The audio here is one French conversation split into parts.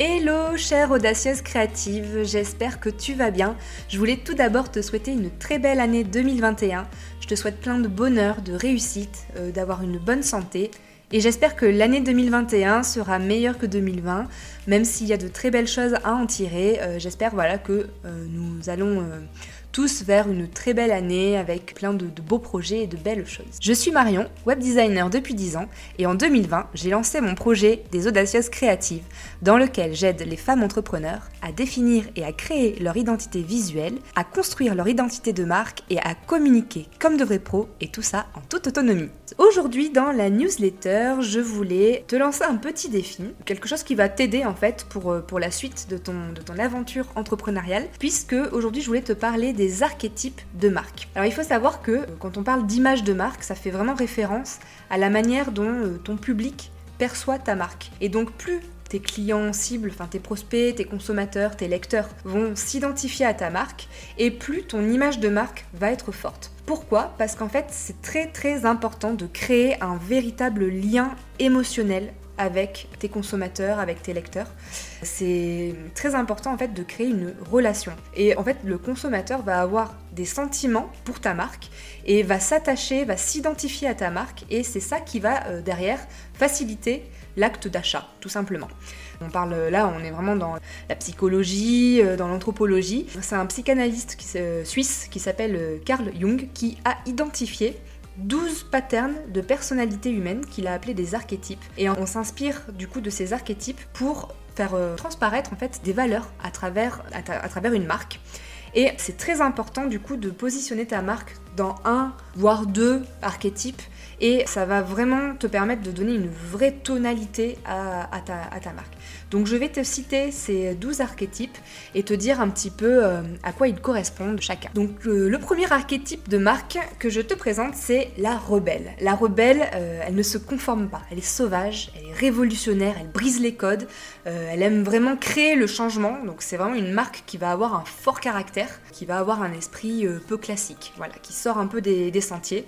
Hello chère audacieuse créative, j'espère que tu vas bien. Je voulais tout d'abord te souhaiter une très belle année 2021. Je te souhaite plein de bonheur, de réussite, euh, d'avoir une bonne santé. Et j'espère que l'année 2021 sera meilleure que 2020, même s'il y a de très belles choses à en tirer. Euh, j'espère voilà que euh, nous allons tous vers une très belle année avec plein de, beaux projets et de belles choses. Je suis Marion, web designer depuis 10 ans, et en 2020, j'ai lancé mon projet des Audacieuses Créatives, dans lequel j'aide les femmes entrepreneurs à définir et à créer leur identité visuelle, à construire leur identité de marque et à communiquer comme de vrais pros, et tout ça en toute autonomie. Aujourd'hui, dans la newsletter, je voulais te lancer un petit défi, quelque chose qui va t'aider en fait pour, euh, pour la suite de ton, de ton aventure entrepreneuriale, puisque aujourd'hui je voulais te parler des archétypes de marque. Alors il faut savoir que euh, quand on parle d'image de marque, ça fait vraiment référence à la manière dont euh, ton public perçoit ta marque. Et donc plus tes clients cibles, enfin tes prospects, tes consommateurs, tes lecteurs vont s'identifier à ta marque et plus ton image de marque va être forte. Pourquoi? Parce qu'en fait c'est très très important de créer un véritable lien émotionnel avec tes consommateurs, avec tes lecteurs. C'est très important en fait de créer une relation. Et en fait, le consommateur va avoir des sentiments pour ta marque et va s'attacher, va s'identifier à ta marque et c'est ça qui va euh, derrière faciliter l'acte d'achat, tout simplement. On parle là, on est vraiment dans la psychologie, euh, dans l'anthropologie. C'est un psychanalyste suisse qui s'appelle euh, Carl Jung qui a identifié 12 patterns de personnalité humaine qu'il a appelés des archétypes. Et on s'inspire du coup de ces archétypes pour faire euh, transparaître en fait des valeurs à travers une marque. Et c'est très important du coup de positionner ta marque dans un, voire deux archétypes et ça va vraiment te permettre de donner une vraie tonalité à, ta, marque. Donc je vais te citer ces 12 archétypes et te dire un petit peu euh, à quoi ils correspondent chacun. Donc euh, le premier archétype de marque que je te présente c'est la rebelle. La rebelle, euh, elle ne se conforme pas, elle est sauvage, elle est révolutionnaire, elle brise les codes, elle aime vraiment créer le changement. Donc c'est vraiment une marque qui va avoir un fort caractère, qui va avoir un esprit peu classique, voilà, qui sort un peu des, des sentiers.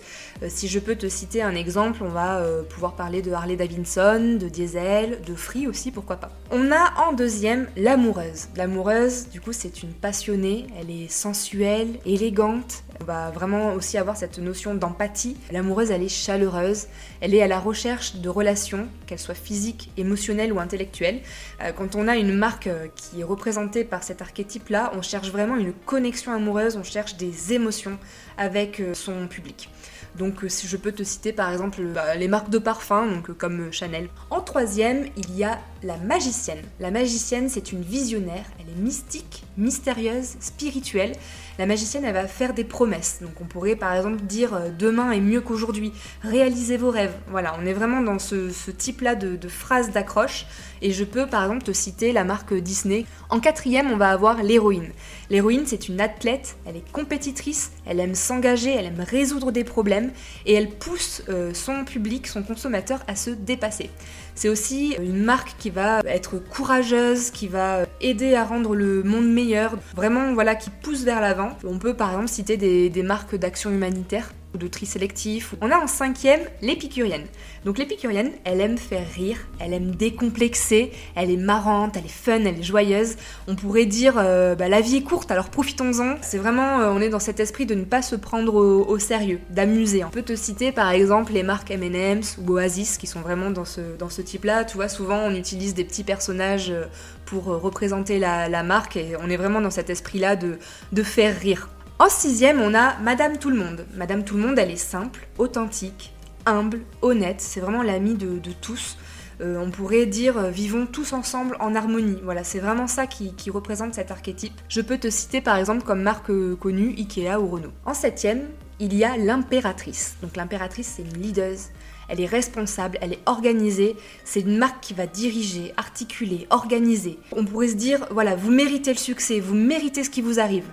si je peux te citer un exemple, on va euh, pouvoir parler de Harley Davidson, de Diesel, de Free aussi, pourquoi pas. On a en deuxième l'amoureuse. L'amoureuse, du coup, c'est une passionnée, elle est sensuelle, élégante. On va vraiment aussi avoir cette notion d'empathie. L'amoureuse, elle est chaleureuse, elle est à la recherche de relations, qu'elles soient physiques, émotionnelles ou intellectuelles. Euh, quand on a une marque euh, qui est représentée par cet archétype-là, on cherche vraiment une connexion amoureuse, on cherche des émotions avec son public. Donc euh, je peux te citer par exemple bah, les marques de parfum, donc euh, comme euh, Chanel. En troisième, il y a la magicienne. La magicienne, c'est une visionnaire, mystique, mystérieuse, spirituelle. La magicienne, elle va faire des promesses. Donc on pourrait par exemple dire demain est mieux qu'aujourd'hui, réalisez vos rêves. Voilà, on est vraiment dans ce, type-là de, phrases d'accroche. Et je peux par exemple te citer la marque Disney. En quatrième, on va avoir l'héroïne. L'héroïne, c'est une athlète, elle est compétitrice, elle aime s'engager, elle aime résoudre des problèmes et elle pousse euh, son public, son consommateur à se dépasser. C'est aussi une marque qui va être courageuse, qui va aider à rendre le monde meilleur, vraiment voilà, qui pousse vers l'avant. On peut par exemple citer des marques d'action humanitaire ou de tri sélectif. On a en cinquième l'épicurienne. Donc l'épicurienne, elle aime faire rire, elle aime décomplexer, elle est marrante, elle est fun, elle est joyeuse. On pourrait dire euh, bah, la vie est courte, alors profitons-en. C'est vraiment, euh, on est dans cet esprit de ne pas se prendre au, sérieux, d'amuser. On peut te citer par exemple les marques M&M's ou Oasis qui sont vraiment dans ce, type-là. Tu vois, souvent on utilise des petits personnages euh, pour représenter la, marque et on est vraiment dans cet esprit-là de faire rire. En sixième, on a Madame Tout le Monde. Madame Tout le Monde, elle est simple, authentique, humble, honnête. C'est vraiment l'amie de, tous. Euh, on pourrait dire euh, vivons tous ensemble en harmonie. Voilà, c'est vraiment ça qui, représente cet archétype. Je peux te citer par exemple comme marque euh, connue Ikea ou Renault. En septième, il y a l'impératrice. Donc l'impératrice, c'est une leader. Elle est responsable, elle est organisée. C'est une marque qui va diriger, articuler, organiser. On pourrait se dire, voilà, vous méritez le succès, vous méritez ce qui vous arrive.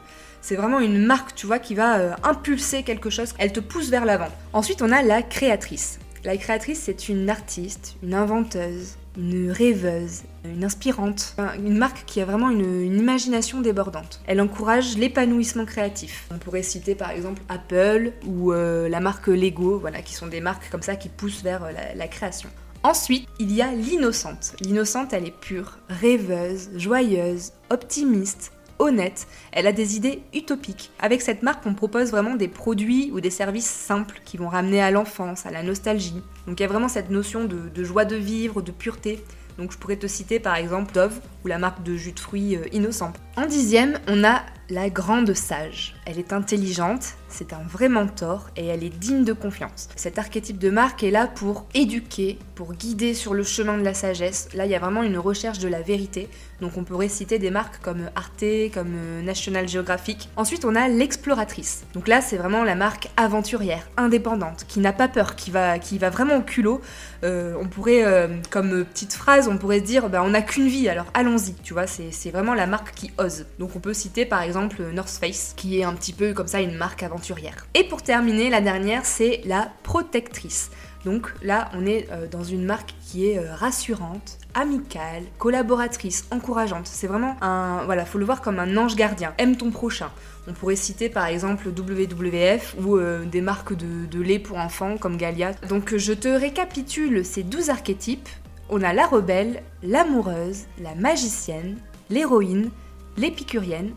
C'est vraiment une marque, tu vois, qui va euh, impulser quelque chose. Elle te pousse vers l'avant. Ensuite, on a la créatrice. La créatrice, c'est une artiste, une inventeuse, une rêveuse, une inspirante, une marque qui a vraiment une, imagination débordante. Elle encourage l'épanouissement créatif. On pourrait citer par exemple Apple ou euh, la marque Lego, voilà, qui sont des marques comme ça qui poussent vers euh, la création. Ensuite, il y a l'innocente. L'innocente, elle est pure, rêveuse, joyeuse, optimiste, honnête, elle a des idées utopiques. Avec cette marque, on propose vraiment des produits ou des services simples qui vont ramener à l'enfance, à la nostalgie. Donc il y a vraiment cette notion de, joie de vivre, de pureté. Donc je pourrais te citer par exemple Dove ou la marque de jus de fruits euh, innocent. En dixième, on a la grande sage. Elle est intelligente, c'est un vrai mentor et elle est digne de confiance. Cet archétype de marque est là pour éduquer, pour guider sur le chemin de la sagesse. Là, il y a vraiment une recherche de la vérité. Donc on pourrait citer des marques comme Arte, comme euh, National Geographic. Ensuite, on a l'exploratrice. Donc là, c'est vraiment la marque aventurière, indépendante, qui n'a pas peur, qui va, qui vraiment au culot. Euh, on pourrait, euh, comme petite phrase, on pourrait se dire, bah, on n'a qu'une vie, alors allons-y. Tu vois, c'est vraiment la marque qui ose. Donc on peut citer par exemple North Face, qui est un petit peu comme ça une marque aventurière. Et pour terminer, la dernière, c'est la protectrice. Donc là, on est euh, dans une marque qui est euh, rassurante, amicale, collaboratrice, encourageante. C'est vraiment un. Voilà, faut le voir comme un ange gardien. Aime ton prochain. On pourrait citer par exemple WWF ou euh, des marques de, de, lait pour enfants comme Galia. Donc je te récapitule ces 12 archétypes. On a la rebelle, l'amoureuse, la magicienne, l'héroïne, l'épicurienne,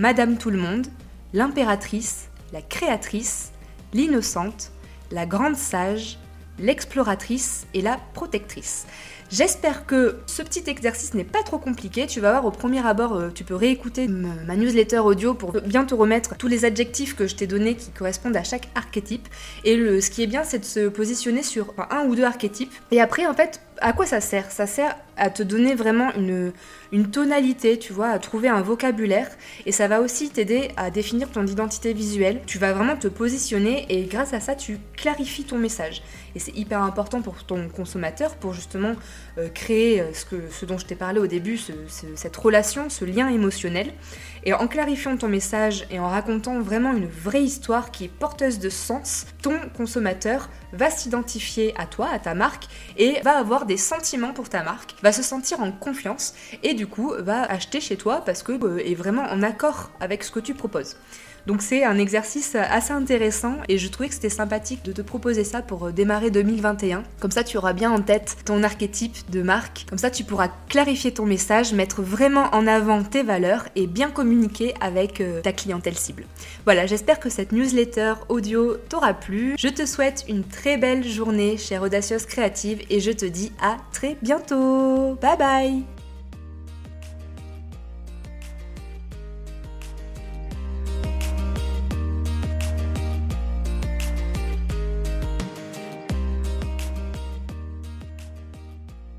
Madame Tout le Monde, l'impératrice, la créatrice, l'innocente, la grande sage, l'exploratrice et la protectrice. J'espère que ce petit exercice n'est pas trop compliqué. Tu vas voir au premier abord, euh, tu peux réécouter ma newsletter audio pour bien te remettre tous les adjectifs que je t'ai donnés qui correspondent à chaque archétype. Et ce qui est bien, c'est de se positionner sur un ou deux archétypes. Et après, en fait, à quoi ça sert? Ça sert à te donner vraiment une, une tonalité, tu vois, à trouver un vocabulaire. Et ça va aussi t'aider à définir ton identité visuelle. Tu vas vraiment te positionner et grâce à ça, tu clarifies ton message. Et c'est hyper important pour ton consommateur pour justement euh, créer euh, ce, que, ce dont je t'ai parlé au début, cette relation, ce lien émotionnel. Et en clarifiant ton message et en racontant vraiment une vraie histoire qui est porteuse de sens, ton consommateur va s'identifier à toi, à ta marque, et va avoir des sentiments pour ta marque, va se sentir en confiance, et du coup va acheter chez toi parce que euh, est vraiment en accord avec ce que tu proposes. Donc c'est un exercice assez intéressant et je trouvais que c'était sympathique de te proposer ça pour euh, démarrer 2021. Comme ça tu auras bien en tête ton archétype de marque. Comme ça tu pourras clarifier ton message, mettre vraiment en avant tes valeurs et bien communiquer avec euh, ta clientèle cible. Voilà, j'espère que cette newsletter audio t'aura plu. Je te souhaite une très belle journée chère Audacieuse Créative et je te dis à très bientôt. Bye bye